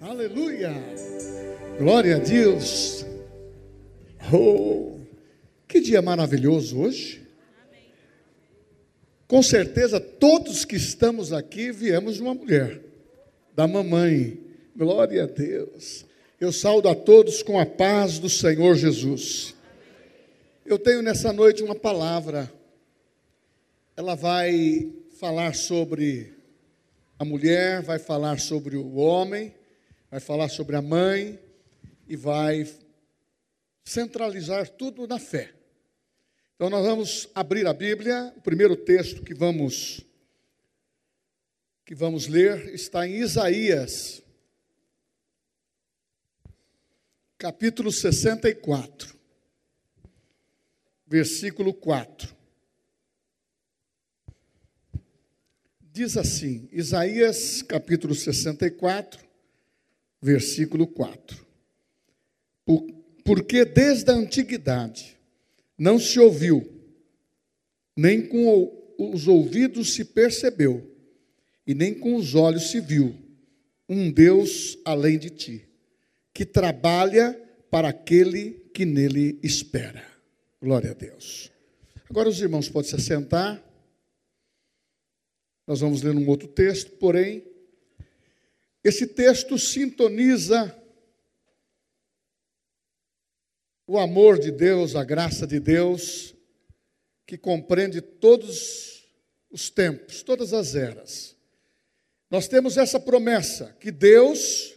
Aleluia! Glória a Deus! Oh, que dia maravilhoso hoje! Com certeza, todos que estamos aqui viemos de uma mulher, da mamãe. Glória a Deus! Eu saúdo a todos com a paz do Senhor Jesus. Eu tenho nessa noite uma palavra. Ela vai falar sobre a mulher, vai falar sobre o homem, vai falar sobre a mãe e vai centralizar tudo na fé. Então nós vamos abrir a Bíblia, o primeiro texto que vamos que vamos ler está em Isaías, capítulo 64, versículo 4. Diz assim, Isaías capítulo 64, versículo 4. Porque desde a antiguidade não se ouviu, nem com os ouvidos se percebeu, e nem com os olhos se viu, um Deus além de ti, que trabalha para aquele que nele espera. Glória a Deus. Agora os irmãos podem se assentar. Nós vamos ler um outro texto, porém, esse texto sintoniza o amor de Deus, a graça de Deus, que compreende todos os tempos, todas as eras. Nós temos essa promessa que Deus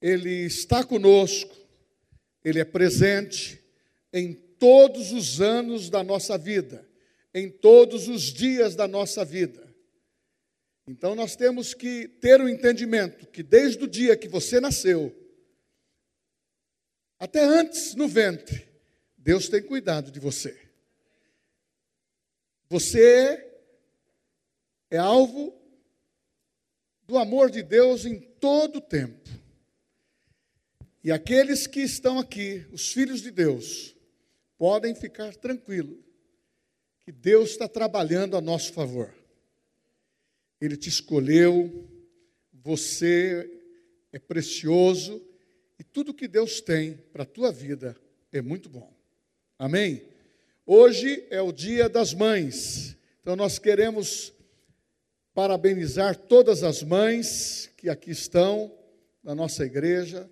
ele está conosco, ele é presente em todos os anos da nossa vida em todos os dias da nossa vida. Então nós temos que ter o um entendimento que desde o dia que você nasceu, até antes no ventre, Deus tem cuidado de você. Você é alvo do amor de Deus em todo o tempo. E aqueles que estão aqui, os filhos de Deus, podem ficar tranquilos que Deus está trabalhando a nosso favor. Ele te escolheu, você é precioso e tudo que Deus tem para a tua vida é muito bom. Amém? Hoje é o dia das mães, então nós queremos parabenizar todas as mães que aqui estão na nossa igreja.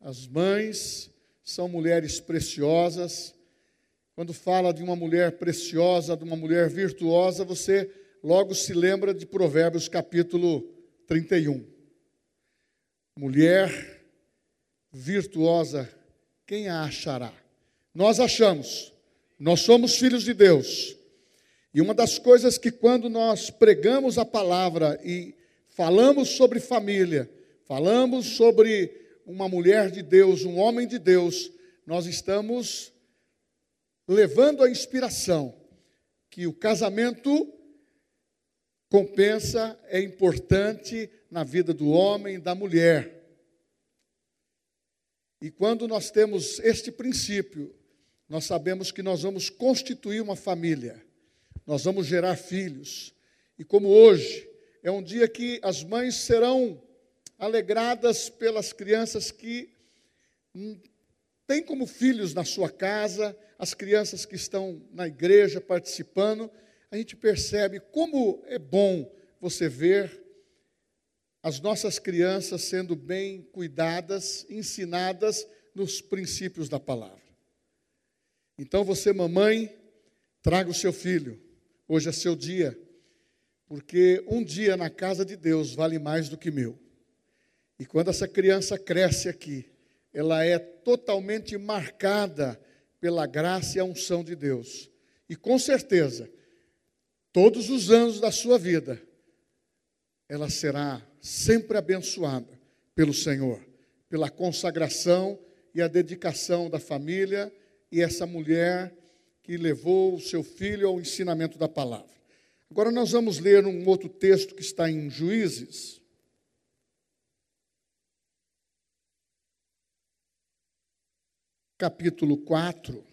As mães são mulheres preciosas quando fala de uma mulher preciosa, de uma mulher virtuosa, você logo se lembra de Provérbios capítulo 31. Mulher virtuosa, quem a achará? Nós achamos, nós somos filhos de Deus. E uma das coisas que quando nós pregamos a palavra e falamos sobre família, falamos sobre uma mulher de Deus, um homem de Deus, nós estamos levando a inspiração que o casamento compensa, é importante na vida do homem e da mulher. E quando nós temos este princípio, nós sabemos que nós vamos constituir uma família, nós vamos gerar filhos. E como hoje é um dia que as mães serão alegradas pelas crianças que têm como filhos na sua casa, as crianças que estão na igreja participando, a gente percebe como é bom você ver as nossas crianças sendo bem cuidadas, ensinadas nos princípios da palavra. Então você, mamãe, traga o seu filho. Hoje é seu dia, porque um dia na casa de Deus vale mais do que mil. E quando essa criança cresce aqui, ela é totalmente marcada pela graça e a unção de Deus. E com certeza, todos os anos da sua vida, ela será sempre abençoada pelo Senhor, pela consagração e a dedicação da família e essa mulher que levou o seu filho ao ensinamento da palavra. Agora nós vamos ler um outro texto que está em Juízes. capítulo 4.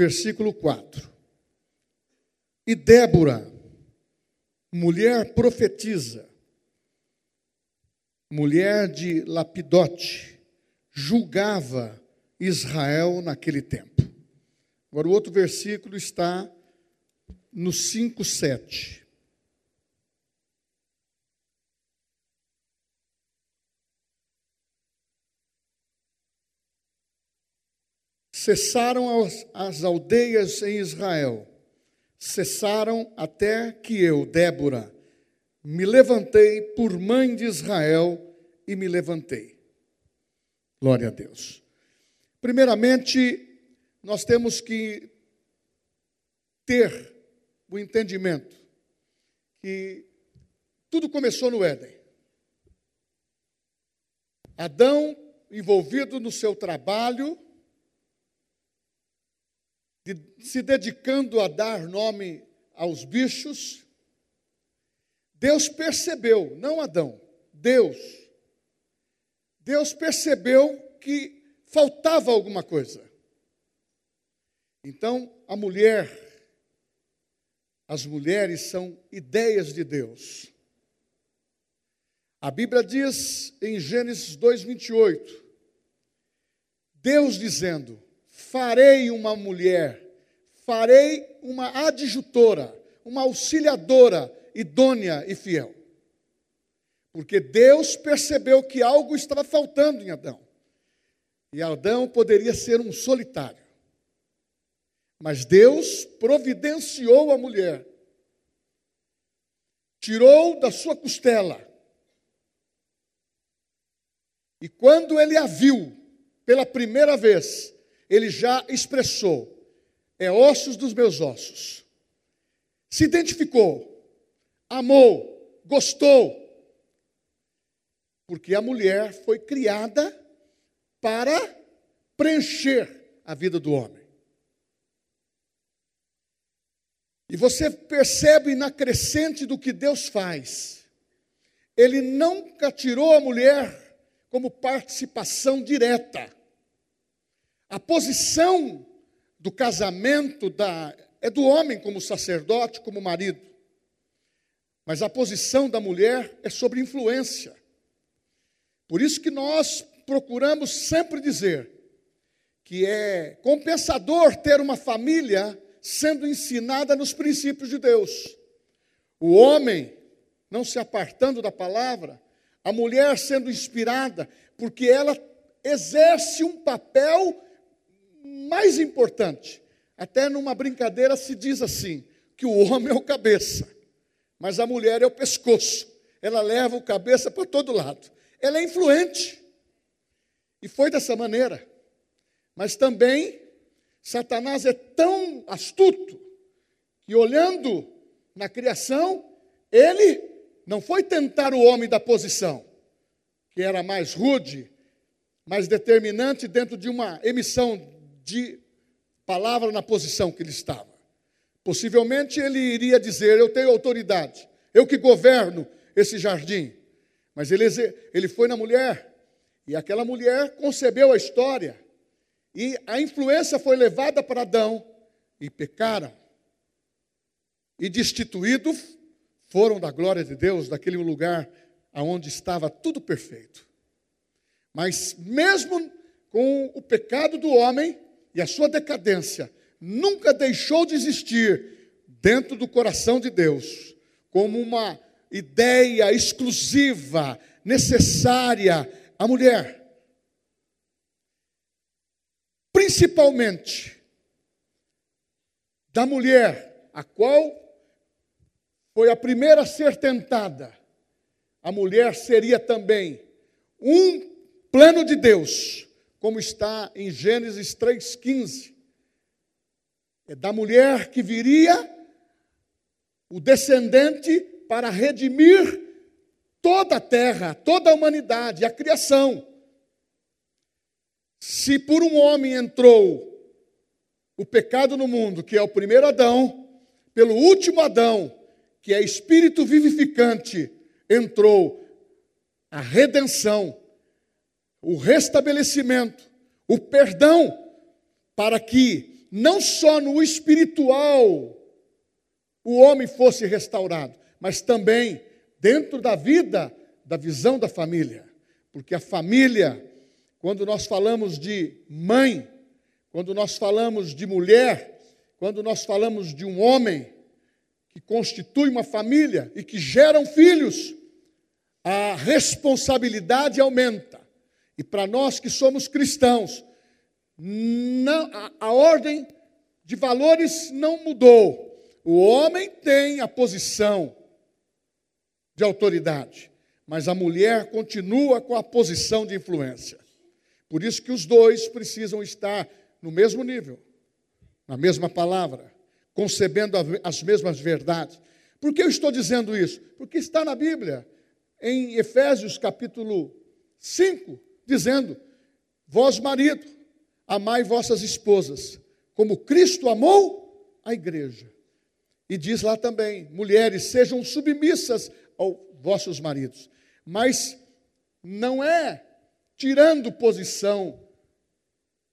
Versículo 4. E Débora, mulher profetiza, mulher de Lapidote, julgava Israel naquele tempo. Agora, o outro versículo está no 5, 7. Cessaram as, as aldeias em Israel, cessaram até que eu, Débora, me levantei por mãe de Israel e me levantei. Glória a Deus. Primeiramente, nós temos que ter o entendimento que tudo começou no Éden. Adão, envolvido no seu trabalho, se dedicando a dar nome aos bichos, Deus percebeu, não Adão, Deus. Deus percebeu que faltava alguma coisa. Então, a mulher, as mulheres são ideias de Deus. A Bíblia diz em Gênesis 2:28, Deus dizendo: farei uma mulher, farei uma adjutora, uma auxiliadora idônea e fiel. Porque Deus percebeu que algo estava faltando em Adão. E Adão poderia ser um solitário. Mas Deus providenciou a mulher, tirou da sua costela. E quando ele a viu pela primeira vez, ele já expressou: é ossos dos meus ossos. Se identificou, amou, gostou, porque a mulher foi criada para preencher a vida do homem. E você percebe na crescente do que Deus faz. Ele nunca tirou a mulher como participação direta. A posição do casamento da, é do homem como sacerdote, como marido. Mas a posição da mulher é sobre influência. Por isso que nós procuramos sempre dizer que é compensador ter uma família sendo ensinada nos princípios de Deus. O homem não se apartando da palavra, a mulher sendo inspirada, porque ela exerce um papel mais importante, até numa brincadeira se diz assim: que o homem é o cabeça, mas a mulher é o pescoço. Ela leva o cabeça para todo lado. Ela é influente. E foi dessa maneira. Mas também, Satanás é tão astuto que, olhando na criação, ele não foi tentar o homem da posição, que era mais rude, mais determinante dentro de uma emissão de palavra na posição que ele estava. Possivelmente ele iria dizer: Eu tenho autoridade, eu que governo esse jardim. Mas ele, ele foi na mulher, e aquela mulher concebeu a história, e a influência foi levada para Adão, e pecaram. E destituídos foram da glória de Deus, daquele lugar aonde estava tudo perfeito. Mas mesmo com o pecado do homem, e a sua decadência nunca deixou de existir dentro do coração de Deus, como uma ideia exclusiva, necessária à mulher. Principalmente da mulher, a qual foi a primeira a ser tentada. A mulher seria também um plano de Deus como está em Gênesis 3,15. É da mulher que viria o descendente para redimir toda a terra, toda a humanidade, a criação. Se por um homem entrou o pecado no mundo, que é o primeiro Adão, pelo último Adão, que é espírito vivificante, entrou a redenção o restabelecimento, o perdão, para que não só no espiritual o homem fosse restaurado, mas também dentro da vida, da visão da família. Porque a família, quando nós falamos de mãe, quando nós falamos de mulher, quando nós falamos de um homem que constitui uma família e que geram filhos, a responsabilidade aumenta. E para nós que somos cristãos, não, a, a ordem de valores não mudou. O homem tem a posição de autoridade, mas a mulher continua com a posição de influência. Por isso que os dois precisam estar no mesmo nível, na mesma palavra, concebendo as mesmas verdades. Por que eu estou dizendo isso? Porque está na Bíblia, em Efésios capítulo 5, dizendo: Vós, marido, amai vossas esposas, como Cristo amou a igreja. E diz lá também: mulheres, sejam submissas aos vossos maridos. Mas não é tirando posição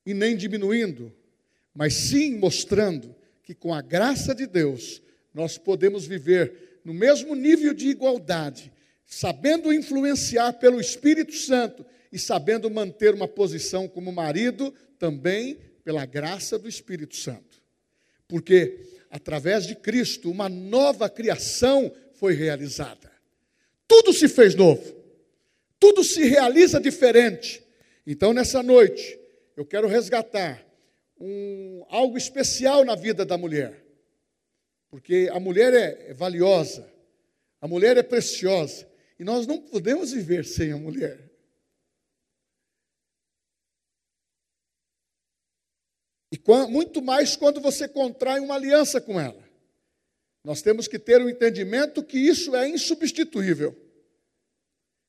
e nem diminuindo, mas sim mostrando que com a graça de Deus nós podemos viver no mesmo nível de igualdade, sabendo influenciar pelo Espírito Santo e sabendo manter uma posição como marido também pela graça do Espírito Santo. Porque através de Cristo uma nova criação foi realizada. Tudo se fez novo. Tudo se realiza diferente. Então nessa noite, eu quero resgatar um, algo especial na vida da mulher. Porque a mulher é, é valiosa, a mulher é preciosa, e nós não podemos viver sem a mulher. E muito mais quando você contrai uma aliança com ela. Nós temos que ter o um entendimento que isso é insubstituível.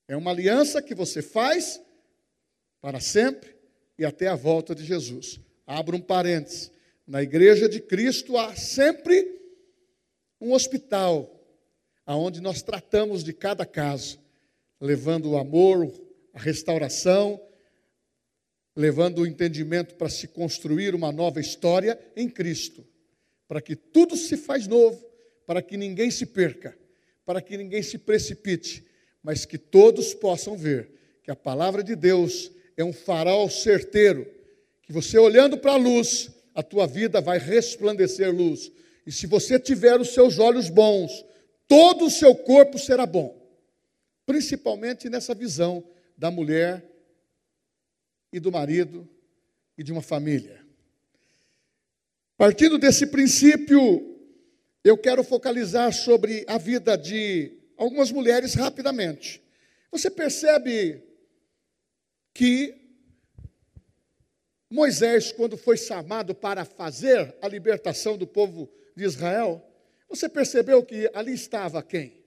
É uma aliança que você faz para sempre e até a volta de Jesus. Abra um parênteses. Na igreja de Cristo há sempre um hospital aonde nós tratamos de cada caso, levando o amor, a restauração, levando o entendimento para se construir uma nova história em Cristo, para que tudo se faz novo, para que ninguém se perca, para que ninguém se precipite, mas que todos possam ver que a palavra de Deus é um farol certeiro, que você olhando para a luz, a tua vida vai resplandecer luz. E se você tiver os seus olhos bons, todo o seu corpo será bom. Principalmente nessa visão da mulher e do marido e de uma família. Partindo desse princípio, eu quero focalizar sobre a vida de algumas mulheres rapidamente. Você percebe que Moisés, quando foi chamado para fazer a libertação do povo de Israel, você percebeu que ali estava quem?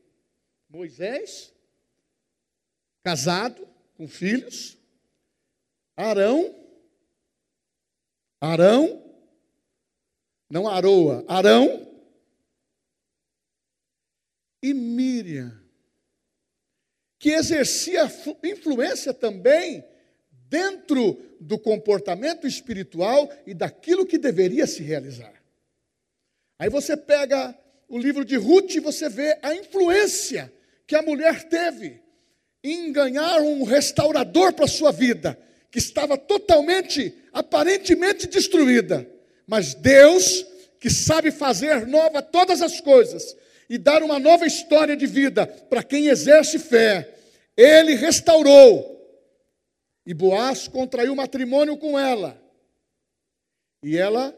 Moisés, casado, com filhos, Arão, Arão, não Aroa, Arão? E Miriam, que exercia influência também dentro do comportamento espiritual e daquilo que deveria se realizar. Aí você pega o livro de Ruth e você vê a influência que a mulher teve em ganhar um restaurador para a sua vida, que estava totalmente, aparentemente destruída. Mas Deus, que sabe fazer nova todas as coisas e dar uma nova história de vida para quem exerce fé, Ele restaurou e Boaz contraiu matrimônio com ela. E ela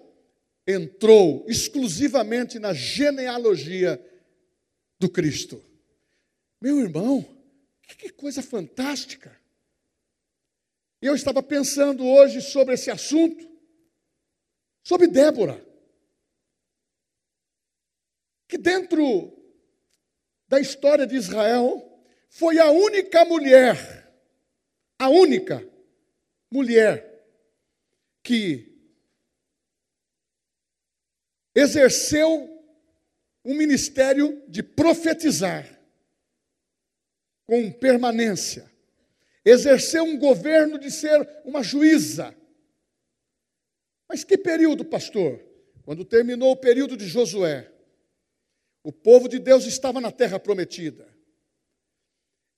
entrou exclusivamente na genealogia do Cristo. Meu irmão, que coisa fantástica! Eu estava pensando hoje sobre esse assunto, sobre Débora, que dentro da história de Israel foi a única mulher a única mulher que exerceu um ministério de profetizar com permanência, exerceu um governo de ser uma juíza. Mas que período, pastor? Quando terminou o período de Josué, o povo de Deus estava na terra prometida.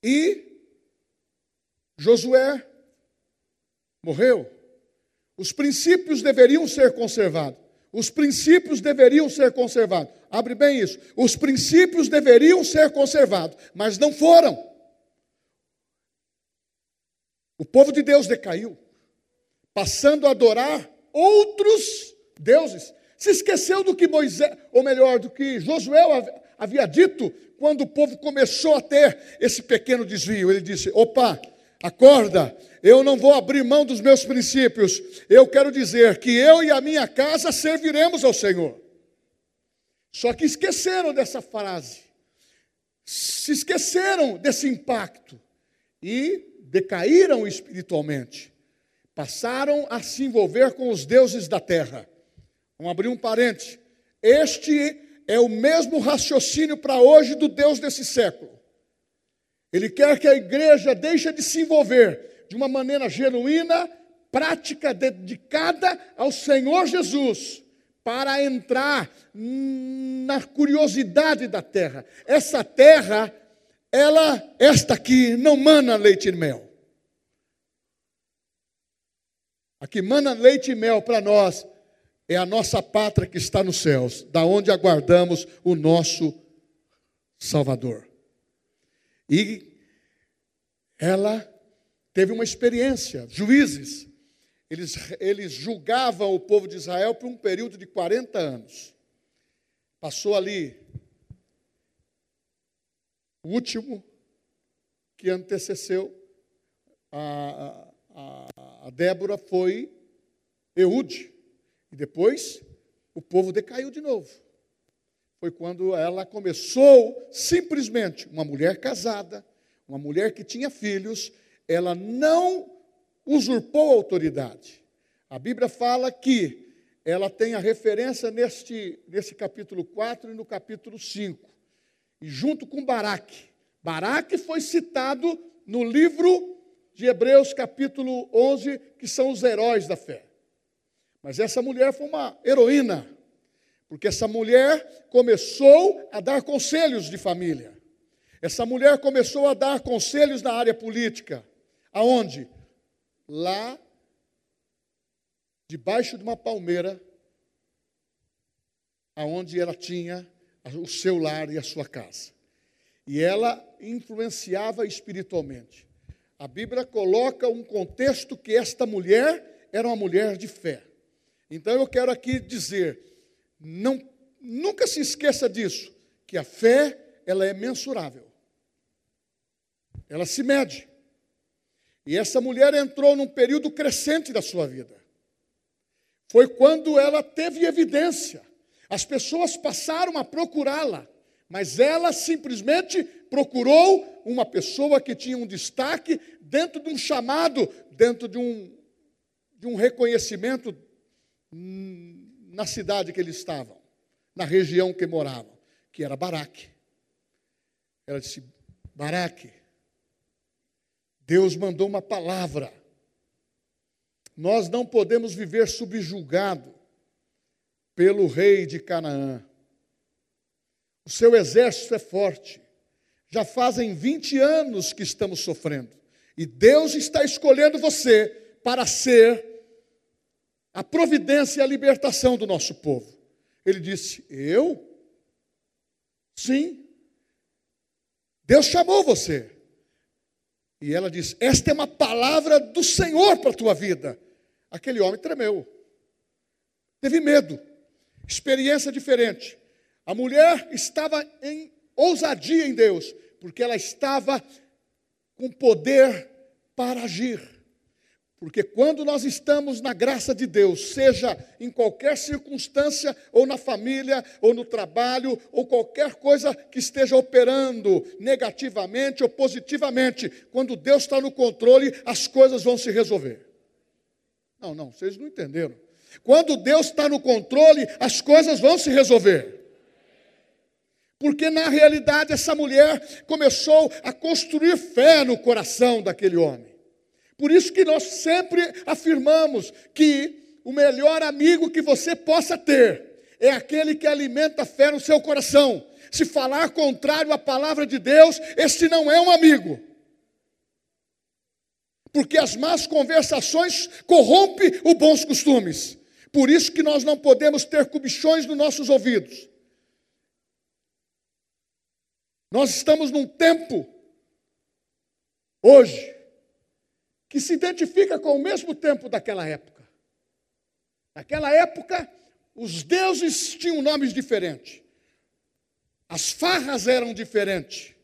E Josué morreu. Os princípios deveriam ser conservados. Os princípios deveriam ser conservados. Abre bem isso. Os princípios deveriam ser conservados, mas não foram. O povo de Deus decaiu, passando a adorar outros deuses. Se esqueceu do que Moisés, ou melhor, do que Josué havia dito quando o povo começou a ter esse pequeno desvio. Ele disse: opa, acorda, eu não vou abrir mão dos meus princípios. Eu quero dizer que eu e a minha casa serviremos ao Senhor. Só que esqueceram dessa frase, se esqueceram desse impacto e decaíram espiritualmente. Passaram a se envolver com os deuses da terra. Vamos abrir um parente. Este é o mesmo raciocínio para hoje do Deus desse século. Ele quer que a igreja deixe de se envolver de uma maneira genuína, prática, dedicada ao Senhor Jesus, para entrar na curiosidade da terra. Essa terra, ela, esta aqui, não mana leite e mel. A que mana leite e mel para nós é a nossa pátria que está nos céus, da onde aguardamos o nosso Salvador. E ela teve uma experiência, juízes, eles, eles julgavam o povo de Israel por um período de 40 anos. Passou ali o último que antecedeu a, a, a Débora foi Eude. E depois o povo decaiu de novo. Foi quando ela começou, simplesmente, uma mulher casada, uma mulher que tinha filhos, ela não usurpou a autoridade. A Bíblia fala que ela tem a referência neste, nesse capítulo 4 e no capítulo 5. E junto com Baraque. Baraque foi citado no livro de Hebreus, capítulo 11, que são os heróis da fé. Mas essa mulher foi uma heroína, porque essa mulher começou a dar conselhos de família. Essa mulher começou a dar conselhos na área política. Aonde? Lá, debaixo de uma palmeira, aonde ela tinha o seu lar e a sua casa. E ela influenciava espiritualmente. A Bíblia coloca um contexto que esta mulher era uma mulher de fé. Então eu quero aqui dizer, não, nunca se esqueça disso, que a fé ela é mensurável. Ela se mede. E essa mulher entrou num período crescente da sua vida. Foi quando ela teve evidência. As pessoas passaram a procurá-la, mas ela simplesmente procurou uma pessoa que tinha um destaque dentro de um chamado, dentro de um, de um reconhecimento na cidade que eles estavam, na região que moravam, que era Baraque. Ela disse: Baraque, Deus mandou uma palavra. Nós não podemos viver subjugado pelo rei de Canaã. O seu exército é forte. Já fazem 20 anos que estamos sofrendo. E Deus está escolhendo você para ser a providência e a libertação do nosso povo. Ele disse: Eu? Sim. Deus chamou você. E ela disse: Esta é uma palavra do Senhor para a tua vida. Aquele homem tremeu, teve medo, experiência diferente. A mulher estava em ousadia em Deus, porque ela estava com poder para agir. Porque quando nós estamos na graça de Deus, seja em qualquer circunstância, ou na família, ou no trabalho, ou qualquer coisa que esteja operando negativamente ou positivamente, quando Deus está no controle, as coisas vão se resolver. Não, não, vocês não entenderam. Quando Deus está no controle, as coisas vão se resolver. Porque na realidade essa mulher começou a construir fé no coração daquele homem. Por isso que nós sempre afirmamos que o melhor amigo que você possa ter é aquele que alimenta a fé no seu coração. Se falar contrário à palavra de Deus, este não é um amigo. Porque as más conversações corrompem os bons costumes. Por isso que nós não podemos ter comichões nos nossos ouvidos. Nós estamos num tempo, hoje, que se identifica com o mesmo tempo daquela época. Naquela época, os deuses tinham nomes diferentes, as farras eram diferentes,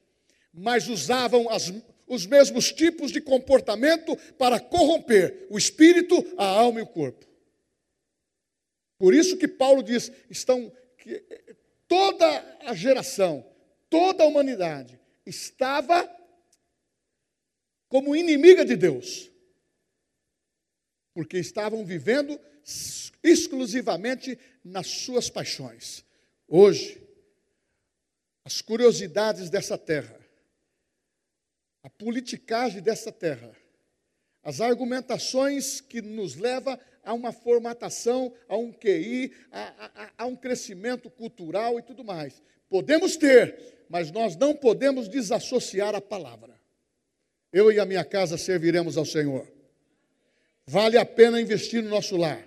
mas usavam as, os mesmos tipos de comportamento para corromper o espírito, a alma e o corpo. Por isso que Paulo diz: estão que toda a geração, toda a humanidade estava como inimiga de Deus, porque estavam vivendo exclusivamente nas suas paixões. Hoje, as curiosidades dessa terra, a politicagem dessa terra, as argumentações que nos leva a uma formatação, a um QI, a, a, a um crescimento cultural e tudo mais. Podemos ter, mas nós não podemos desassociar a palavra. Eu e a minha casa serviremos ao Senhor. Vale a pena investir no nosso lar.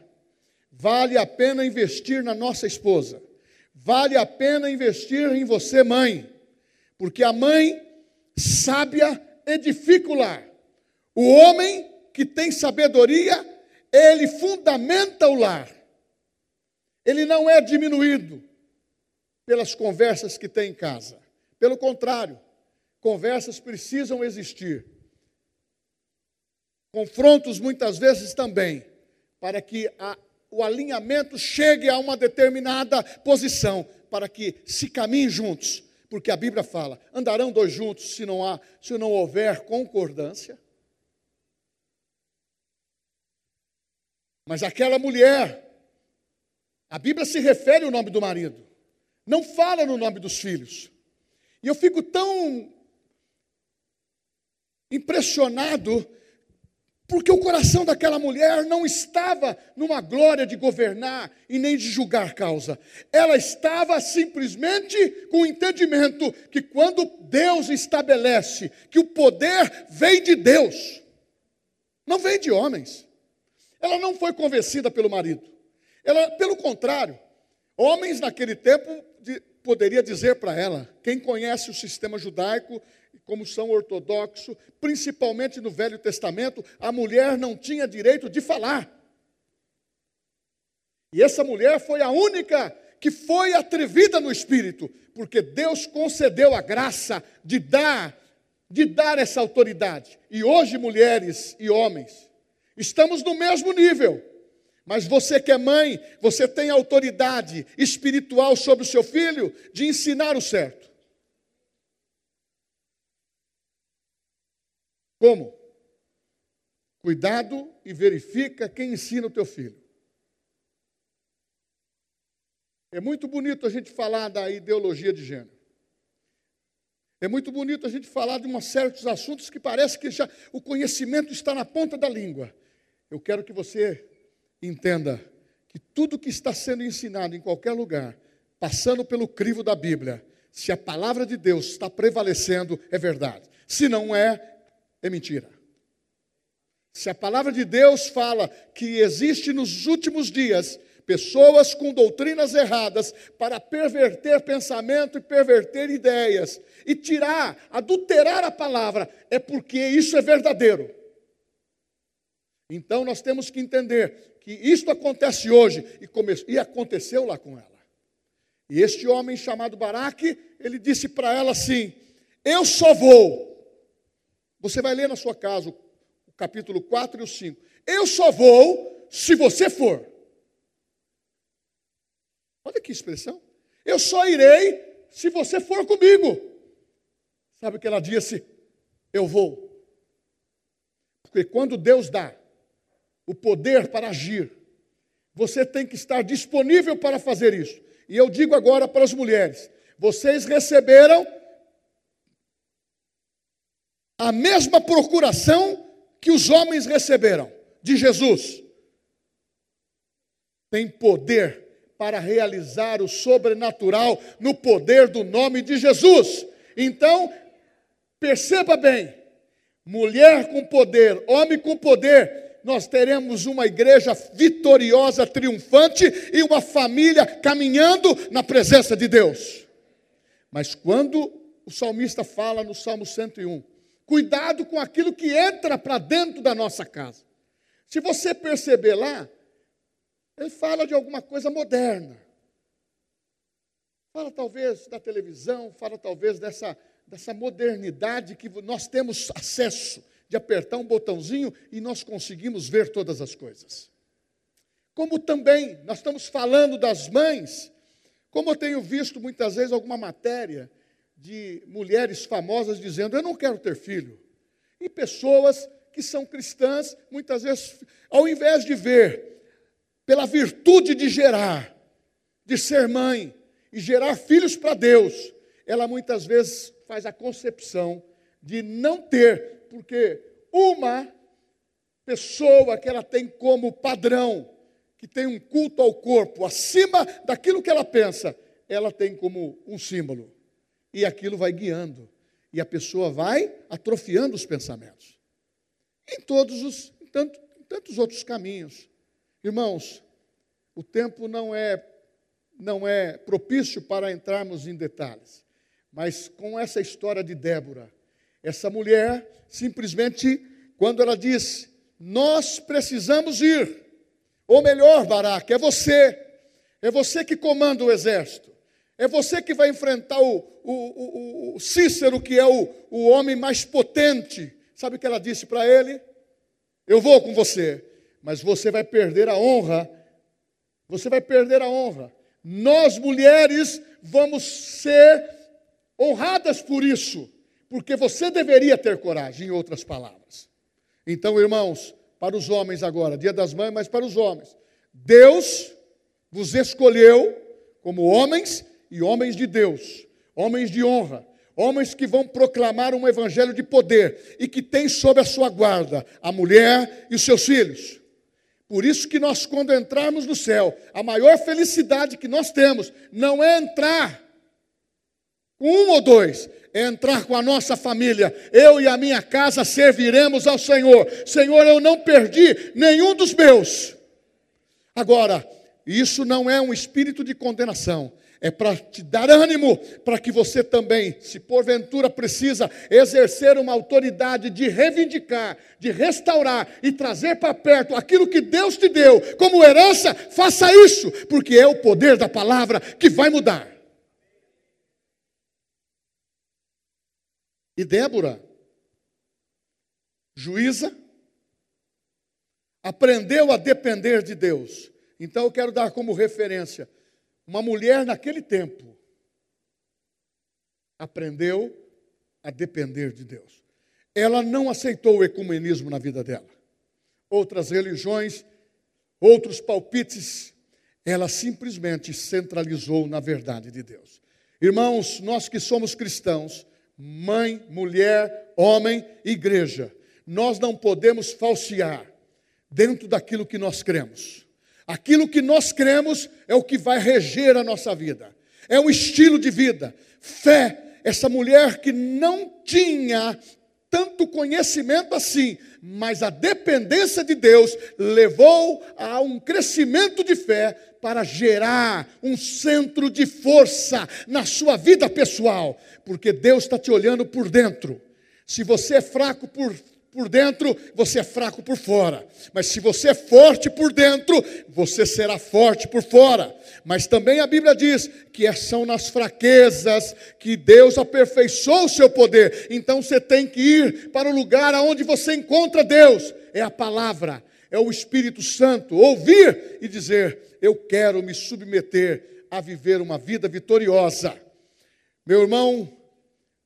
Vale a pena investir na nossa esposa. Vale a pena investir em você, mãe. Porque a mãe sábia edifica o lar. O homem que tem sabedoria, ele fundamenta o lar. Ele não é diminuído pelas conversas que tem em casa. Pelo contrário, conversas precisam existir. Confrontos muitas vezes também, para que a o alinhamento chegue a uma determinada posição, para que se caminhem juntos, porque a Bíblia fala: andarão dois juntos se não há, se não houver concordância. Mas aquela mulher, a Bíblia se refere ao nome do marido, não fala no nome dos filhos. E eu fico tão impressionado porque o coração daquela mulher não estava numa glória de governar e nem de julgar causa. Ela estava simplesmente com o entendimento que quando Deus estabelece que o poder vem de Deus, não vem de homens. Ela não foi convencida pelo marido. Ela, pelo contrário, homens naquele tempo poderia dizer para ela, quem conhece o sistema judaico como são ortodoxos, principalmente no Velho Testamento, a mulher não tinha direito de falar. E essa mulher foi a única que foi atrevida no espírito, porque Deus concedeu a graça de dar de dar essa autoridade. E hoje mulheres e homens estamos no mesmo nível. Mas você que é mãe, você tem autoridade espiritual sobre o seu filho de ensinar o certo. Como? Cuidado e verifica quem ensina o teu filho. É muito bonito a gente falar da ideologia de gênero. É muito bonito a gente falar de uns certos assuntos que parece que já o conhecimento está na ponta da língua. Eu quero que você entenda que tudo que está sendo ensinado em qualquer lugar, passando pelo crivo da Bíblia, se a palavra de Deus está prevalecendo, é verdade. Se não é, é mentira. Se a palavra de Deus fala que existe nos últimos dias pessoas com doutrinas erradas para perverter pensamento e perverter ideias e tirar, adulterar a palavra, é porque isso é verdadeiro. Então nós temos que entender que isto acontece hoje e, come... e aconteceu lá com ela. E este homem chamado Baraque, ele disse para ela assim: Eu só vou você vai ler na sua casa o capítulo 4 e o 5. Eu só vou se você for. Olha que expressão. Eu só irei se você for comigo. Sabe o que ela disse? Eu vou. Porque quando Deus dá o poder para agir, você tem que estar disponível para fazer isso. E eu digo agora para as mulheres: vocês receberam a mesma procuração que os homens receberam de Jesus. tem poder para realizar o sobrenatural no poder do nome de Jesus. Então, perceba bem: mulher com poder, homem com poder, nós teremos uma igreja vitoriosa, triunfante e uma família caminhando na presença de Deus. Mas quando o salmista fala no Salmo 101, cuidado com aquilo que entra para dentro da nossa casa. Se você perceber lá, ele fala de alguma coisa moderna. Fala talvez da televisão, fala talvez dessa, dessa modernidade que nós temos acesso de apertar um botãozinho e nós conseguimos ver todas as coisas. Como também nós estamos falando das mães, como eu tenho visto muitas vezes alguma matéria de mulheres famosas dizendo: Eu não quero ter filho. E pessoas que são cristãs, muitas vezes, ao invés de ver pela virtude de gerar, de ser mãe e gerar filhos para Deus, ela muitas vezes faz a concepção de não ter, porque uma pessoa que ela tem como padrão, que tem um culto ao corpo acima daquilo que ela pensa, ela tem como um símbolo. E aquilo vai guiando. E a pessoa vai atrofiando os pensamentos. Em todos os, em em tantos outros caminhos. Irmãos, o tempo não é não é propício para entrarmos em detalhes. Mas com essa história de Débora, essa mulher simplesmente quando ela diz: "Nós precisamos ir", ou melhor, Baraque, é você. É você que comanda o exército. É você que vai enfrentar o, o, o, o Cícero, que é o, o homem mais potente. Sabe o que ela disse para ele? Eu vou com você, mas você vai perder a honra. Você vai perder a honra. Nós, mulheres, vamos ser honradas por isso, porque você deveria ter coragem, em outras palavras. Então, irmãos, para os homens agora, dia das mães, mas para os homens, Deus vos escolheu como homens e homens de Deus, homens de honra, homens que vão proclamar um evangelho de poder e que tem sob a sua guarda a mulher e os seus filhos. Por isso que nós, quando entrarmos no céu, a maior felicidade que nós temos não é entrar com um ou dois, é entrar com a nossa família. Eu e a minha casa serviremos ao Senhor. Senhor, eu não perdi nenhum dos meus. Agora, isso não é um espírito de condenação, é para te dar ânimo, para que você também, se porventura precisa exercer uma autoridade de reivindicar, de restaurar e trazer para perto aquilo que Deus te deu como herança, faça isso, porque é o poder da palavra que vai mudar. E Débora, juíza, aprendeu a depender de Deus. Então eu quero dar como referência uma mulher naquele tempo aprendeu a depender de Deus. Ela não aceitou o ecumenismo na vida dela. Outras religiões, outros palpites, ela simplesmente centralizou na verdade de Deus. Irmãos, nós que somos cristãos, mãe, mulher, homem, igreja, nós não podemos falsear dentro daquilo que nós cremos. Aquilo que nós cremos é o que vai reger a nossa vida, é um estilo de vida. Fé, essa mulher que não tinha tanto conhecimento assim, mas a dependência de Deus levou a um crescimento de fé para gerar um centro de força na sua vida pessoal, porque Deus está te olhando por dentro. Se você é fraco por por dentro, você é fraco por fora. Mas se você é forte por dentro, você será forte por fora. Mas também a Bíblia diz que é, são nas fraquezas que Deus aperfeiçoou o seu poder. Então você tem que ir para o lugar onde você encontra Deus. É a palavra, é o Espírito Santo. Ouvir e dizer: Eu quero me submeter a viver uma vida vitoriosa. Meu irmão,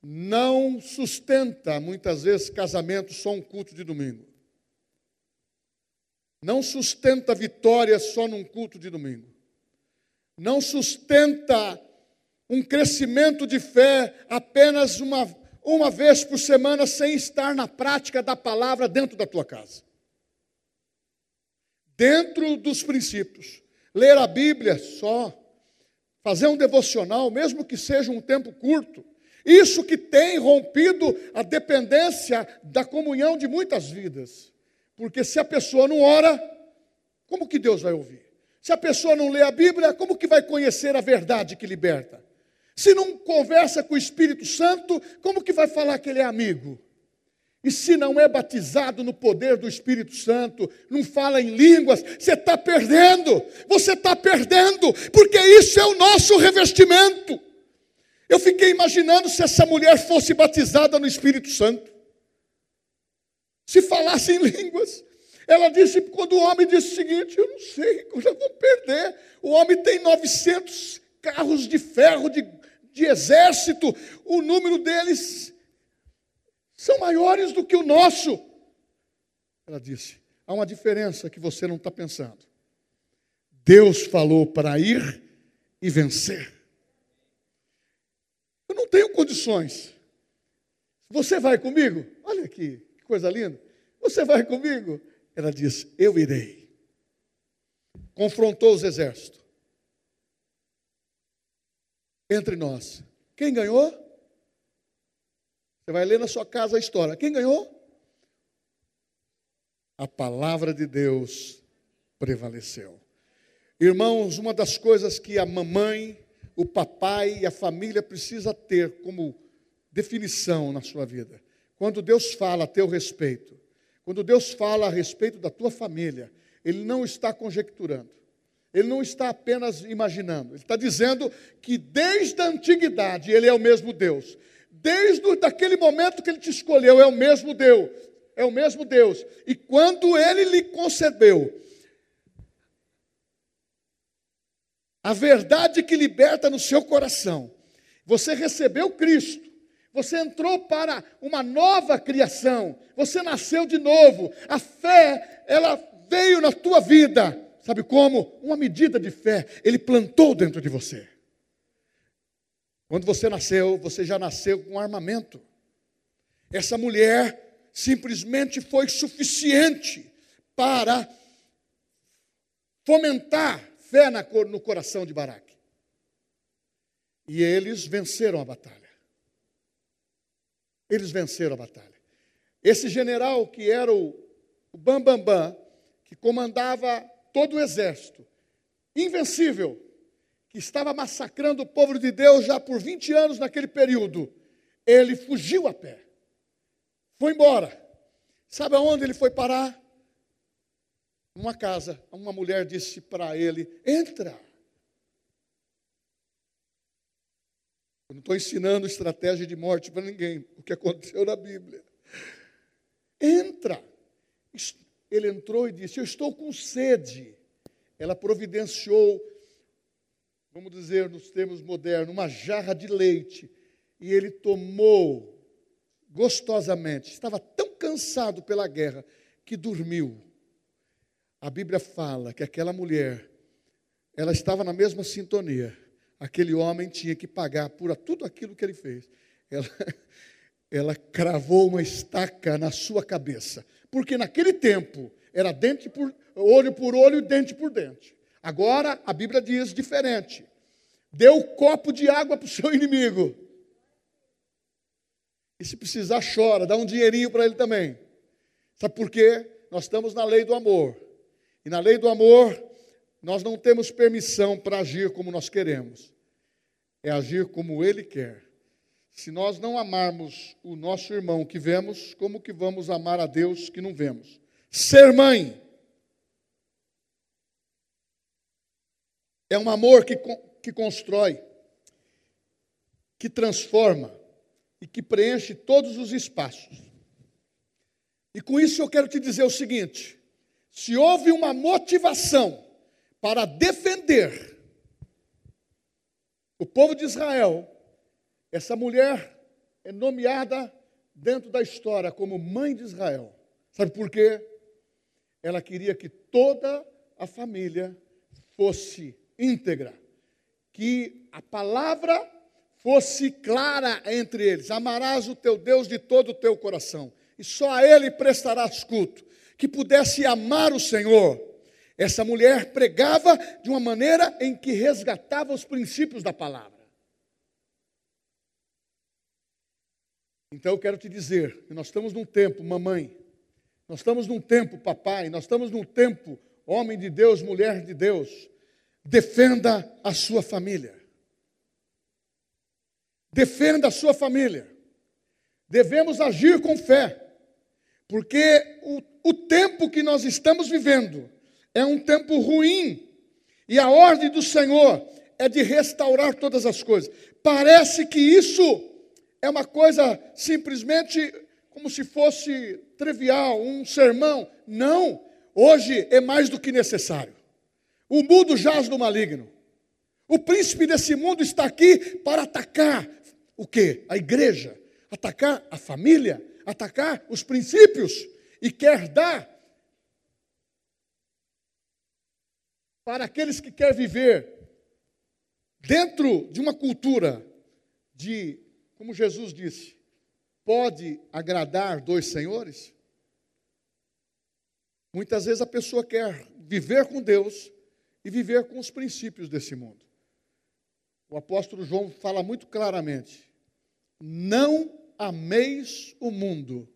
não sustenta, muitas vezes, casamento só um culto de domingo. Não sustenta vitória só num culto de domingo. Não sustenta um crescimento de fé apenas uma, uma vez por semana sem estar na prática da palavra dentro da tua casa. Dentro dos princípios, ler a Bíblia só, fazer um devocional, mesmo que seja um tempo curto. Isso que tem rompido a dependência da comunhão de muitas vidas. Porque se a pessoa não ora, como que Deus vai ouvir? Se a pessoa não lê a Bíblia, como que vai conhecer a verdade que liberta? Se não conversa com o Espírito Santo, como que vai falar que ele é amigo? E se não é batizado no poder do Espírito Santo, não fala em línguas, você está perdendo, você está perdendo, porque isso é o nosso revestimento. Eu fiquei imaginando se essa mulher fosse batizada no Espírito Santo, se falasse em línguas. Ela disse, quando o homem disse o seguinte: Eu não sei, eu já vou perder. O homem tem 900 carros de ferro, de de exército, o número deles são maiores do que o nosso. Ela disse: há uma diferença que você não está pensando. Deus falou para ir e vencer. Eu não tenho condições. Você vai comigo? Olha aqui, que coisa linda. Você vai comigo? Ela disse: Eu irei. Confrontou os exércitos entre nós. Quem ganhou? Você vai ler na sua casa a história. Quem ganhou? A palavra de Deus prevaleceu. Irmãos, uma das coisas que a mamãe, o papai e a família precisa ter como definição na sua vida. Quando Deus fala a teu respeito, quando Deus fala a respeito da tua família, Ele não está conjecturando. Ele não está apenas imaginando, ele está dizendo que desde a antiguidade ele é o mesmo Deus. Desde aquele momento que ele te escolheu, é o mesmo Deus. É o mesmo Deus. E quando ele lhe concebeu a verdade que liberta no seu coração, você recebeu Cristo, você entrou para uma nova criação, você nasceu de novo, a fé, ela veio na tua vida. Sabe como? Uma medida de fé, ele plantou dentro de você. Quando você nasceu, você já nasceu com armamento. Essa mulher simplesmente foi suficiente para fomentar fé no coração de Baraque. E eles venceram a batalha. Eles venceram a batalha. Esse general que era o Bambambam, Bam Bam, que comandava todo o exército, invencível, que estava massacrando o povo de Deus já por 20 anos naquele período, ele fugiu a pé, foi embora. Sabe aonde ele foi parar? Numa casa. Uma mulher disse para ele: Entra. Eu não estou ensinando estratégia de morte para ninguém, o que aconteceu na Bíblia. Entra. Ele entrou e disse: Eu estou com sede. Ela providenciou, vamos dizer nos termos modernos, uma jarra de leite. E ele tomou gostosamente. Estava tão cansado pela guerra que dormiu. A Bíblia fala que aquela mulher, ela estava na mesma sintonia. Aquele homem tinha que pagar por tudo aquilo que ele fez. Ela, ela cravou uma estaca na sua cabeça. Porque naquele tempo era dente por olho por olho, dente por dente. Agora a Bíblia diz diferente. O um copo de água para o seu inimigo. E se precisar, chora, dá um dinheirinho para ele também. Sabe por quê? Nós estamos na lei do amor. E na lei do amor, nós não temos permissão para agir como nós queremos. É agir como ele quer. Se nós não amarmos o nosso irmão que vemos, como que vamos amar a Deus que não vemos? Ser mãe é um amor que, que constrói, que transforma e que preenche todos os espaços. E com isso eu quero te dizer o seguinte: se houve uma motivação para defender o povo de Israel, essa mulher é nomeada dentro da história como mãe de Israel. Sabe por quê? Ela queria que toda a família fosse íntegra, que a palavra fosse clara entre eles. Amarás o teu Deus de todo o teu coração, e só a Ele prestarás culto. Que pudesse amar o Senhor. Essa mulher pregava de uma maneira em que resgatava os princípios da palavra. Então eu quero te dizer nós estamos num tempo, mamãe, nós estamos num tempo, papai, nós estamos num tempo, homem de Deus, mulher de Deus, defenda a sua família. Defenda a sua família. Devemos agir com fé, porque o, o tempo que nós estamos vivendo, é um tempo ruim. E a ordem do Senhor é de restaurar todas as coisas. Parece que isso é uma coisa simplesmente como se fosse trivial, um sermão. Não, hoje é mais do que necessário. O mundo jaz no maligno. O príncipe desse mundo está aqui para atacar o quê? A igreja, atacar a família, atacar os princípios e quer dar para aqueles que querem viver dentro de uma cultura de, como Jesus disse, pode agradar dois senhores? Muitas vezes a pessoa quer viver com Deus e viver com os princípios desse mundo. O apóstolo João fala muito claramente: não ameis o mundo,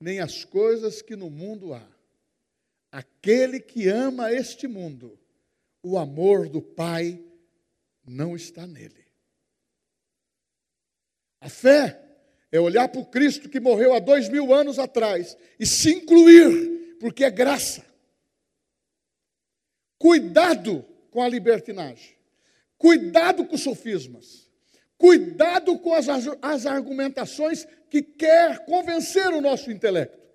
nem as coisas que no mundo há. Aquele que ama este mundo o amor do Pai não está nele. A fé é olhar para o Cristo que morreu há dois mil anos atrás e se incluir, porque é graça. Cuidado com a libertinagem, cuidado com os sofismas, cuidado com as, as argumentações que quer convencer o nosso intelecto.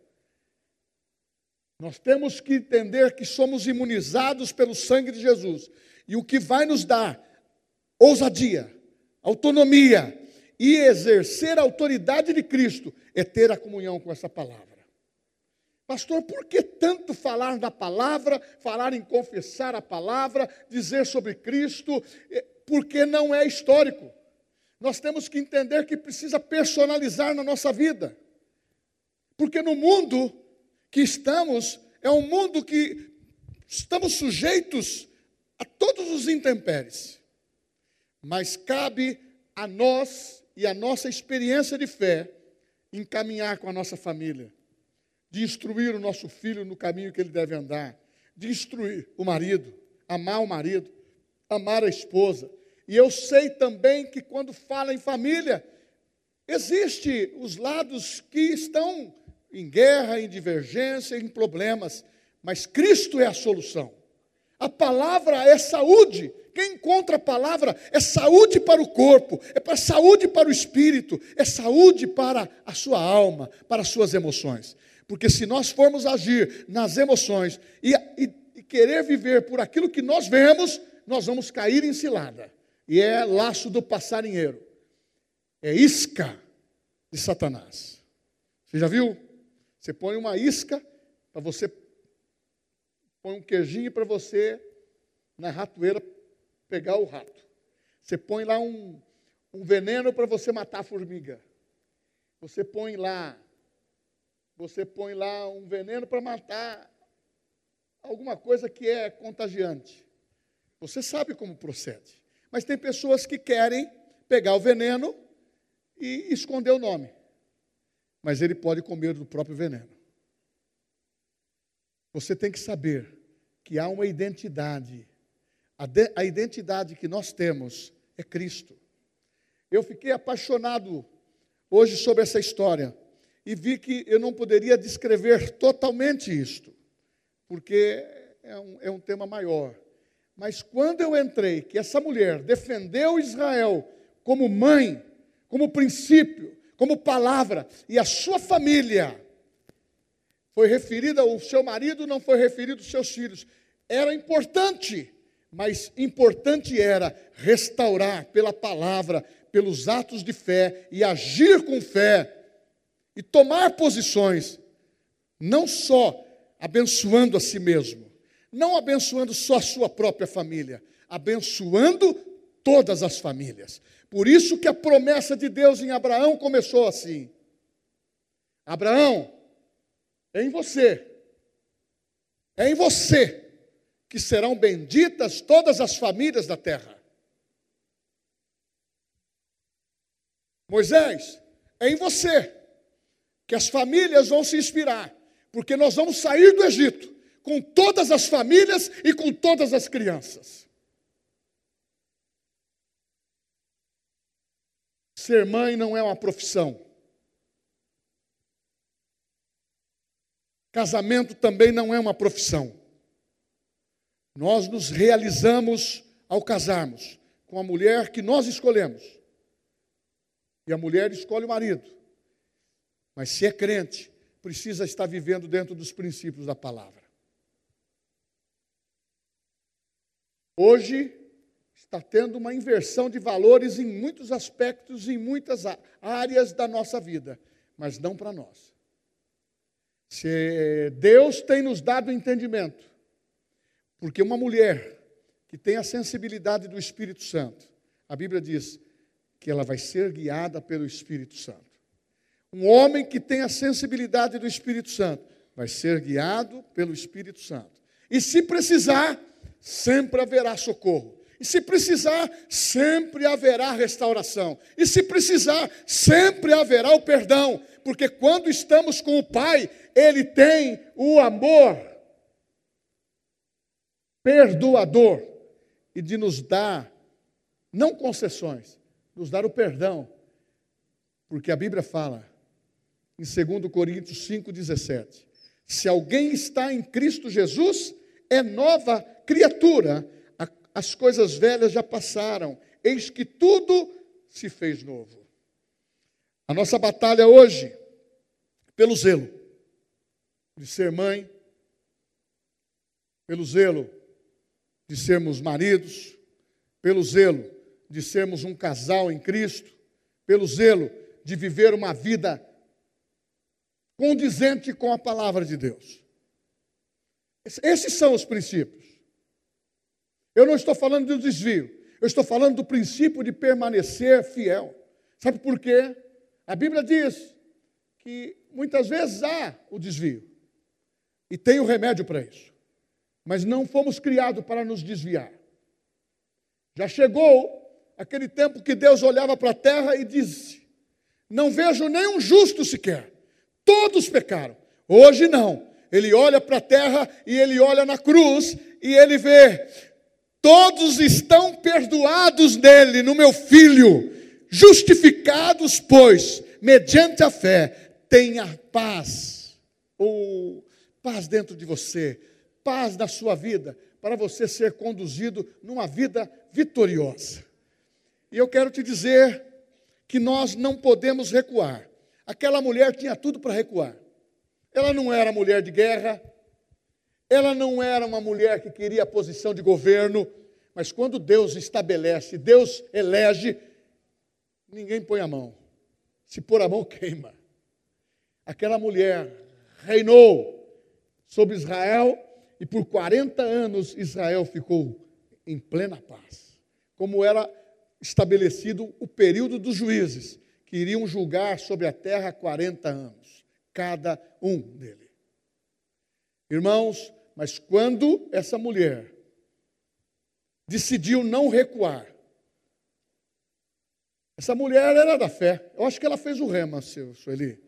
Nós temos que entender que somos imunizados pelo sangue de Jesus. E o que vai nos dar ousadia, autonomia e exercer a autoridade de Cristo é ter a comunhão com essa palavra. Pastor, por que tanto falar da palavra, falar em confessar a palavra, dizer sobre Cristo? É, porque não é histórico. Nós temos que entender que precisa personalizar na nossa vida. Porque no mundo que estamos é um mundo que estamos sujeitos a todos os intempéries. Mas cabe a nós e a nossa experiência de fé encaminhar com a nossa família, de instruir o nosso filho no caminho que ele deve andar, de instruir o marido, amar o marido, amar a esposa. E eu sei também que quando fala em família, existe os lados que estão em guerra, em divergência, em problemas, mas Cristo é a solução. A palavra é saúde. Quem encontra a palavra é saúde para o corpo, é para saúde para o espírito, é saúde para a sua alma, para as suas emoções. Porque se nós formos agir nas emoções e, e, e querer viver por aquilo que nós vemos, nós vamos cair em cilada. E é laço do passarinheiro. É isca de Satanás. Você já viu? Você põe uma isca para você, põe um queijinho para você na ratoeira pegar o rato. Você põe lá um, um veneno para você matar a formiga. Você põe lá, você põe lá um veneno para matar alguma coisa que é contagiante. Você sabe como procede. Mas tem pessoas que querem pegar o veneno e esconder o nome mas ele pode comer do próprio veneno. Você tem que saber que há uma identidade. A, de, a identidade que nós temos é Cristo. Eu fiquei apaixonado hoje sobre essa história e vi que eu não poderia descrever totalmente isto, porque é um, é um tema maior. Mas quando eu entrei, que essa mulher defendeu Israel como mãe, como princípio, como palavra, e a sua família foi referida, o seu marido não foi referido, os seus filhos. Era importante, mas importante era restaurar pela palavra, pelos atos de fé e agir com fé e tomar posições, não só abençoando a si mesmo, não abençoando só a sua própria família, abençoando todas as famílias. Por isso que a promessa de Deus em Abraão começou assim: Abraão, é em você, é em você que serão benditas todas as famílias da terra. Moisés, é em você que as famílias vão se inspirar, porque nós vamos sair do Egito com todas as famílias e com todas as crianças. Ser mãe não é uma profissão. Casamento também não é uma profissão. Nós nos realizamos ao casarmos com a mulher que nós escolhemos. E a mulher escolhe o marido. Mas se é crente, precisa estar vivendo dentro dos princípios da palavra. Hoje está tendo uma inversão de valores em muitos aspectos, em muitas áreas da nossa vida, mas não para nós. Se Deus tem nos dado entendimento, porque uma mulher que tem a sensibilidade do Espírito Santo, a Bíblia diz que ela vai ser guiada pelo Espírito Santo. Um homem que tem a sensibilidade do Espírito Santo vai ser guiado pelo Espírito Santo. E se precisar, sempre haverá socorro. E se precisar, sempre haverá restauração. E se precisar, sempre haverá o perdão. Porque quando estamos com o Pai, Ele tem o amor perdoador e de nos dar, não concessões, nos dar o perdão. Porque a Bíblia fala, em 2 Coríntios 5,17: se alguém está em Cristo Jesus, é nova criatura, as coisas velhas já passaram, eis que tudo se fez novo. A nossa batalha hoje, pelo zelo de ser mãe, pelo zelo de sermos maridos, pelo zelo de sermos um casal em Cristo, pelo zelo de viver uma vida condizente com a palavra de Deus. Esses são os princípios. Eu não estou falando do desvio, eu estou falando do princípio de permanecer fiel. Sabe por quê? A Bíblia diz que muitas vezes há o desvio e tem o remédio para isso mas não fomos criados para nos desviar. Já chegou aquele tempo que Deus olhava para a terra e disse: Não vejo nenhum justo sequer, todos pecaram. Hoje não. Ele olha para a terra e ele olha na cruz e ele vê: todos estão perdoados nele, no meu filho, justificados, pois, mediante a fé, tenha paz, ou paz dentro de você, paz na sua vida, para você ser conduzido numa vida vitoriosa. E eu quero te dizer que nós não podemos recuar. Aquela mulher tinha tudo para recuar. Ela não era mulher de guerra, ela não era uma mulher que queria a posição de governo, mas quando Deus estabelece, Deus elege, ninguém põe a mão. Se pôr a mão, queima. Aquela mulher reinou sobre Israel e por 40 anos Israel ficou em plena paz. Como era estabelecido o período dos juízes, que iriam julgar sobre a terra 40 anos, cada um dele. Irmãos, mas quando essa mulher decidiu não recuar, essa mulher era da fé. Eu acho que ela fez o rema, seu Sueli.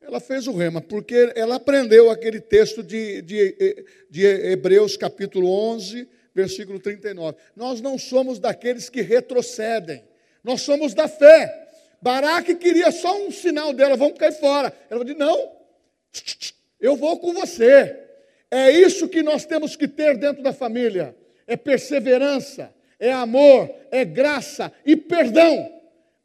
Ela fez o rema, porque ela aprendeu aquele texto de, de, de Hebreus capítulo 11, versículo 39. Nós não somos daqueles que retrocedem, nós somos da fé. Baraque queria só um sinal dela, vamos cair fora. Ela disse: não, eu vou com você. É isso que nós temos que ter dentro da família: é perseverança, é amor, é graça e perdão,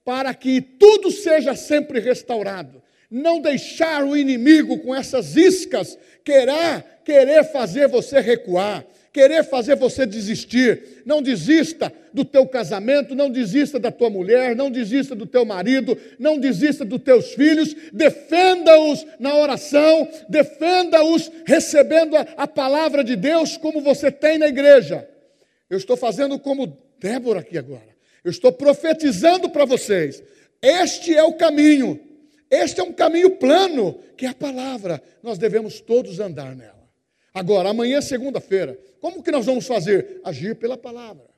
para que tudo seja sempre restaurado. Não deixar o inimigo com essas iscas querer, querer fazer você recuar, querer fazer você desistir. Não desista do teu casamento, não desista da tua mulher, não desista do teu marido, não desista dos teus filhos, defenda-os na oração, defenda-os recebendo a, a palavra de Deus como você tem na igreja. Eu estou fazendo como Débora aqui agora. Eu estou profetizando para vocês. Este é o caminho. Este é um caminho plano, que é a palavra. Nós devemos todos andar nela. Agora, amanhã é segunda-feira. Como que nós vamos fazer? Agir pela palavra.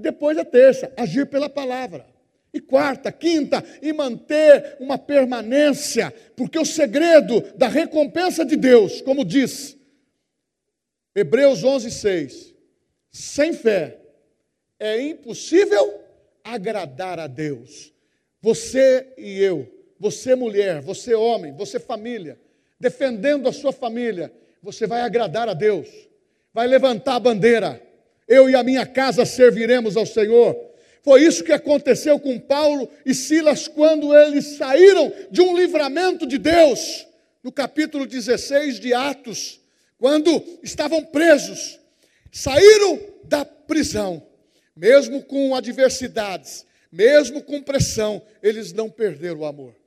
Depois é terça, agir pela palavra. E quarta, quinta, e manter uma permanência, porque o segredo da recompensa de Deus, como diz Hebreus 11, 6, sem fé é impossível agradar a Deus. Você e eu, você mulher, você homem, você família, defendendo a sua família, você vai agradar a Deus, vai levantar a bandeira. Eu e a minha casa serviremos ao Senhor. Foi isso que aconteceu com Paulo e Silas quando eles saíram de um livramento de Deus, no capítulo 16 de Atos, quando estavam presos, saíram da prisão, mesmo com adversidades, mesmo com pressão, eles não perderam o amor.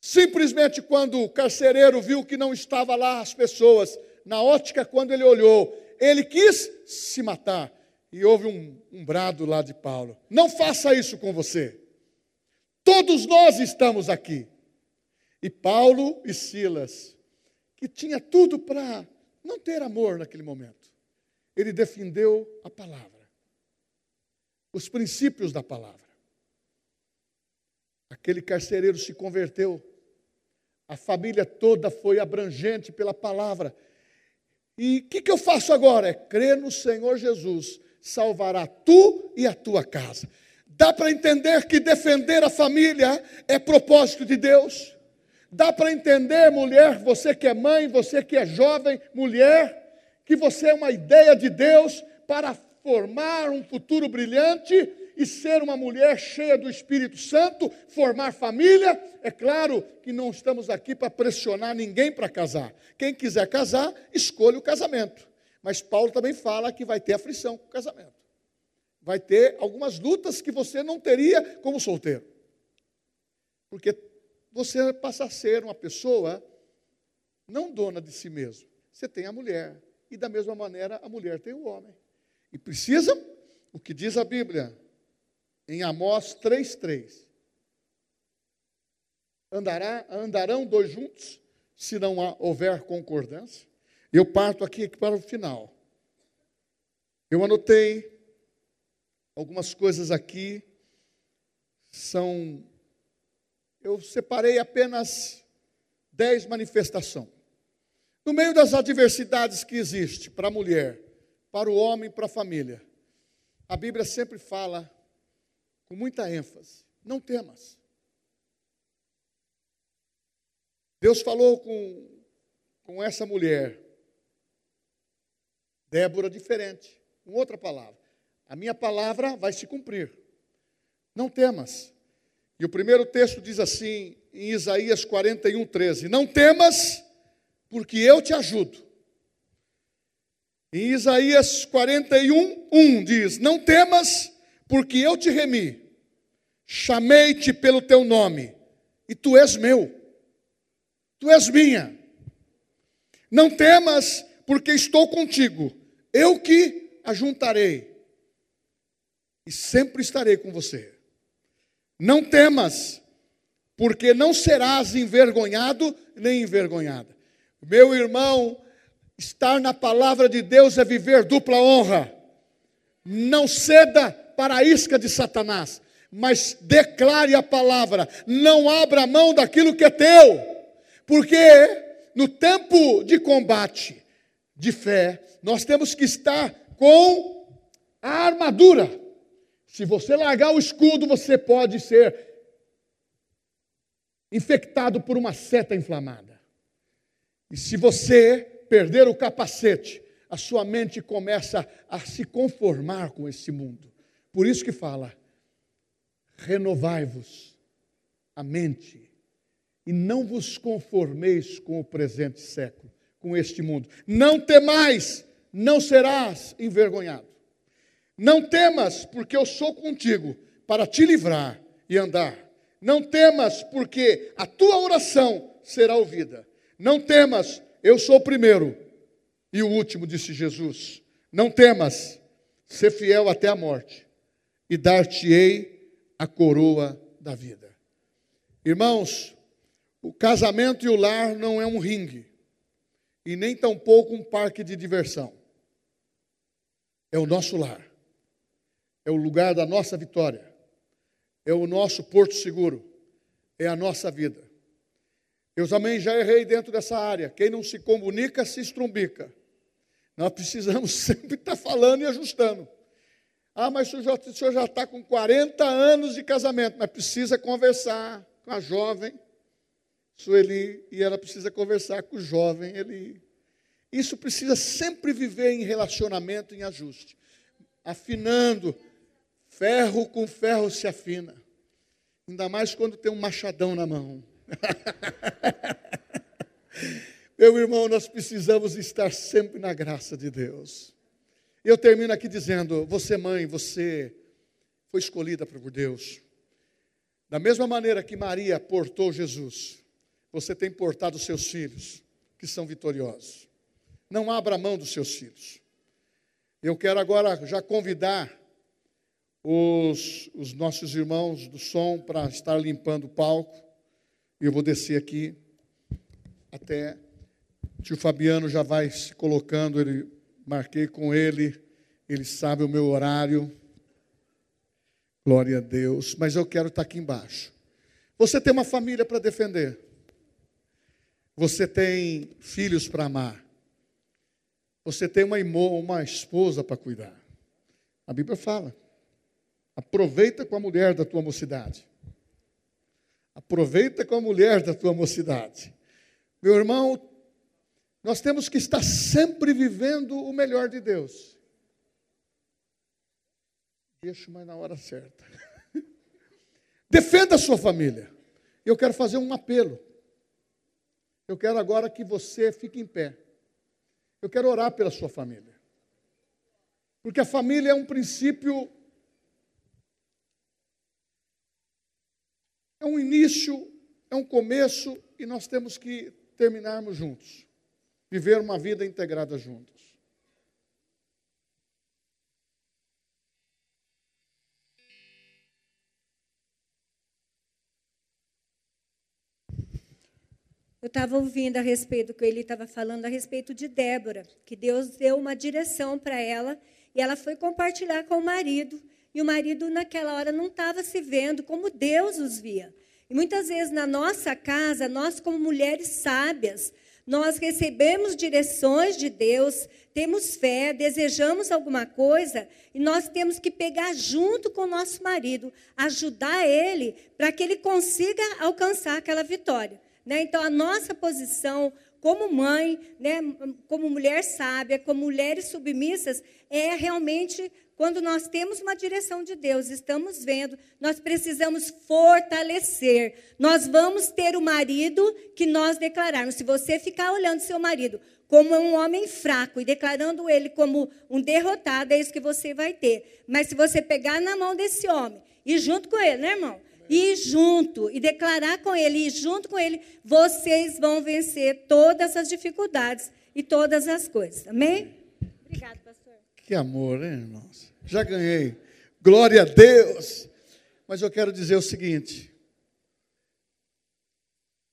Simplesmente quando o carcereiro viu que não estava lá as pessoas, na ótica, quando ele olhou, ele quis se matar. E houve um, um brado lá de Paulo: Não faça isso com você. Todos nós estamos aqui. E Paulo e Silas, que tinha tudo para não ter amor naquele momento, ele defendeu a palavra, os princípios da palavra. Aquele carcereiro se converteu, a família toda foi abrangente pela palavra. E o que, que eu faço agora? É crer no Senhor Jesus salvará tu e a tua casa. Dá para entender que defender a família é propósito de Deus. Dá para entender, mulher, você que é mãe, você que é jovem, mulher, que você é uma ideia de Deus para formar um futuro brilhante e ser uma mulher cheia do Espírito Santo, formar família. É claro que não estamos aqui para pressionar ninguém para casar. Quem quiser casar, escolha o casamento. Mas Paulo também fala que vai ter aflição com o casamento. Vai ter algumas lutas que você não teria como solteiro. Porque você passa a ser uma pessoa não dona de si mesmo. Você tem a mulher. E da mesma maneira a mulher tem o homem. E precisa, o que diz a Bíblia, em Amós 3,3. Andará, andarão dois juntos, se não houver concordância? Eu parto aqui para o final. Eu anotei algumas coisas aqui, são. Eu separei apenas dez manifestações. No meio das adversidades que existe para a mulher, para o homem, para a família, a Bíblia sempre fala com muita ênfase: não temas. Deus falou com, com essa mulher, Débora diferente, com outra palavra. A minha palavra vai se cumprir. Não temas. E o primeiro texto diz assim, em Isaías 41, 13: Não temas, porque eu te ajudo. Em Isaías 41, 1 diz: Não temas, porque eu te remi. Chamei-te pelo teu nome, e tu és meu. Tu és minha. Não temas, porque estou contigo. Eu que ajuntarei e sempre estarei com você. Não temas, porque não serás envergonhado nem envergonhada. Meu irmão, estar na palavra de Deus é viver dupla honra. Não ceda para a isca de Satanás, mas declare a palavra. Não abra mão daquilo que é teu, porque no tempo de combate, de fé, nós temos que estar com a armadura. Se você largar o escudo, você pode ser infectado por uma seta inflamada. E se você perder o capacete, a sua mente começa a se conformar com esse mundo. Por isso que fala: renovai-vos a mente e não vos conformeis com o presente século, com este mundo. Não temais não serás envergonhado. Não temas, porque eu sou contigo para te livrar e andar. Não temas, porque a tua oração será ouvida. Não temas, eu sou o primeiro e o último, disse Jesus. Não temas, ser fiel até a morte, e dar-te-ei a coroa da vida. Irmãos, o casamento e o lar não é um ringue, e nem tampouco um parque de diversão. É o nosso lar, é o lugar da nossa vitória, é o nosso porto seguro, é a nossa vida. Eu também já errei dentro dessa área. Quem não se comunica se estrumbica. Nós precisamos sempre estar falando e ajustando. Ah, mas o senhor já está com 40 anos de casamento, mas precisa conversar com a jovem Sueli, e ela precisa conversar com o jovem Eli. Isso precisa sempre viver em relacionamento, em ajuste. Afinando, ferro com ferro se afina. Ainda mais quando tem um machadão na mão. Meu irmão, nós precisamos estar sempre na graça de Deus. Eu termino aqui dizendo: você, mãe, você foi escolhida por Deus. Da mesma maneira que Maria portou Jesus, você tem portado seus filhos, que são vitoriosos. Não abra mão dos seus filhos. Eu quero agora já convidar os, os nossos irmãos do som para estar limpando o palco. E eu vou descer aqui até. Tio Fabiano já vai se colocando, ele marquei com ele, ele sabe o meu horário. Glória a Deus. Mas eu quero estar aqui embaixo. Você tem uma família para defender. Você tem filhos para amar. Você tem uma, uma esposa para cuidar. A Bíblia fala. Aproveita com a mulher da tua mocidade. Aproveita com a mulher da tua mocidade. Meu irmão, nós temos que estar sempre vivendo o melhor de Deus. Deixa, mas na hora certa. Defenda a sua família. Eu quero fazer um apelo. Eu quero agora que você fique em pé. Eu quero orar pela sua família. Porque a família é um princípio É um início, é um começo e nós temos que terminarmos juntos. Viver uma vida integrada juntos. Eu estava ouvindo a respeito do que ele estava falando a respeito de Débora, que Deus deu uma direção para ela e ela foi compartilhar com o marido. E o marido, naquela hora, não estava se vendo como Deus os via. E muitas vezes na nossa casa, nós, como mulheres sábias, nós recebemos direções de Deus, temos fé, desejamos alguma coisa e nós temos que pegar junto com o nosso marido, ajudar ele para que ele consiga alcançar aquela vitória. Né? Então, a nossa posição como mãe, né, como mulher sábia, como mulheres submissas, é realmente quando nós temos uma direção de Deus, estamos vendo, nós precisamos fortalecer. Nós vamos ter o marido que nós declararmos. Se você ficar olhando seu marido como um homem fraco e declarando ele como um derrotado, é isso que você vai ter. Mas se você pegar na mão desse homem e junto com ele, né, irmão? E junto, e declarar com ele, e junto com ele, vocês vão vencer todas as dificuldades e todas as coisas. Amém? Obrigada, pastor. Que amor, hein, irmãos? já ganhei. Glória a Deus. Mas eu quero dizer o seguinte: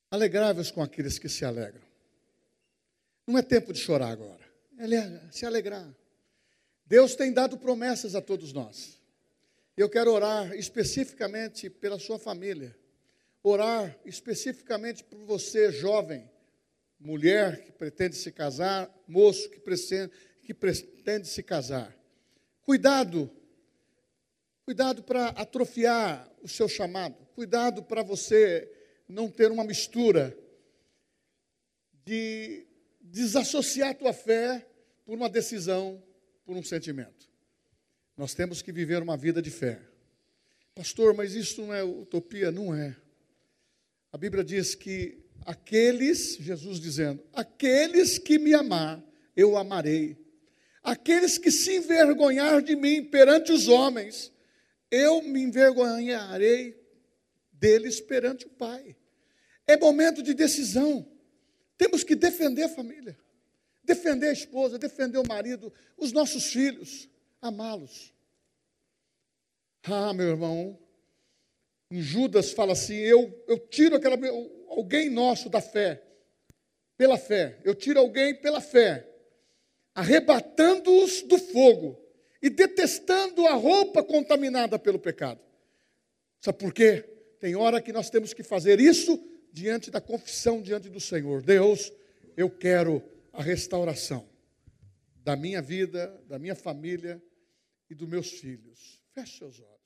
alegrai-vos com aqueles que se alegram. Não é tempo de chorar agora, é se alegrar. Deus tem dado promessas a todos nós. Eu quero orar especificamente pela sua família, orar especificamente por você, jovem, mulher que pretende se casar, moço que pretende, que pretende se casar. Cuidado, cuidado para atrofiar o seu chamado, cuidado para você não ter uma mistura de desassociar a tua fé por uma decisão, por um sentimento. Nós temos que viver uma vida de fé. Pastor, mas isso não é utopia? Não é. A Bíblia diz que aqueles, Jesus dizendo, aqueles que me amar, eu amarei aqueles que se envergonhar de mim perante os homens, eu me envergonharei deles perante o Pai. É momento de decisão. Temos que defender a família, defender a esposa, defender o marido, os nossos filhos, amá-los. Ah, meu irmão, em Judas fala assim: eu, eu tiro aquela, alguém nosso da fé, pela fé. Eu tiro alguém pela fé, arrebatando-os do fogo e detestando a roupa contaminada pelo pecado. Sabe por quê? Tem hora que nós temos que fazer isso diante da confissão diante do Senhor. Deus, eu quero a restauração da minha vida, da minha família e dos meus filhos. Feche seus olhos.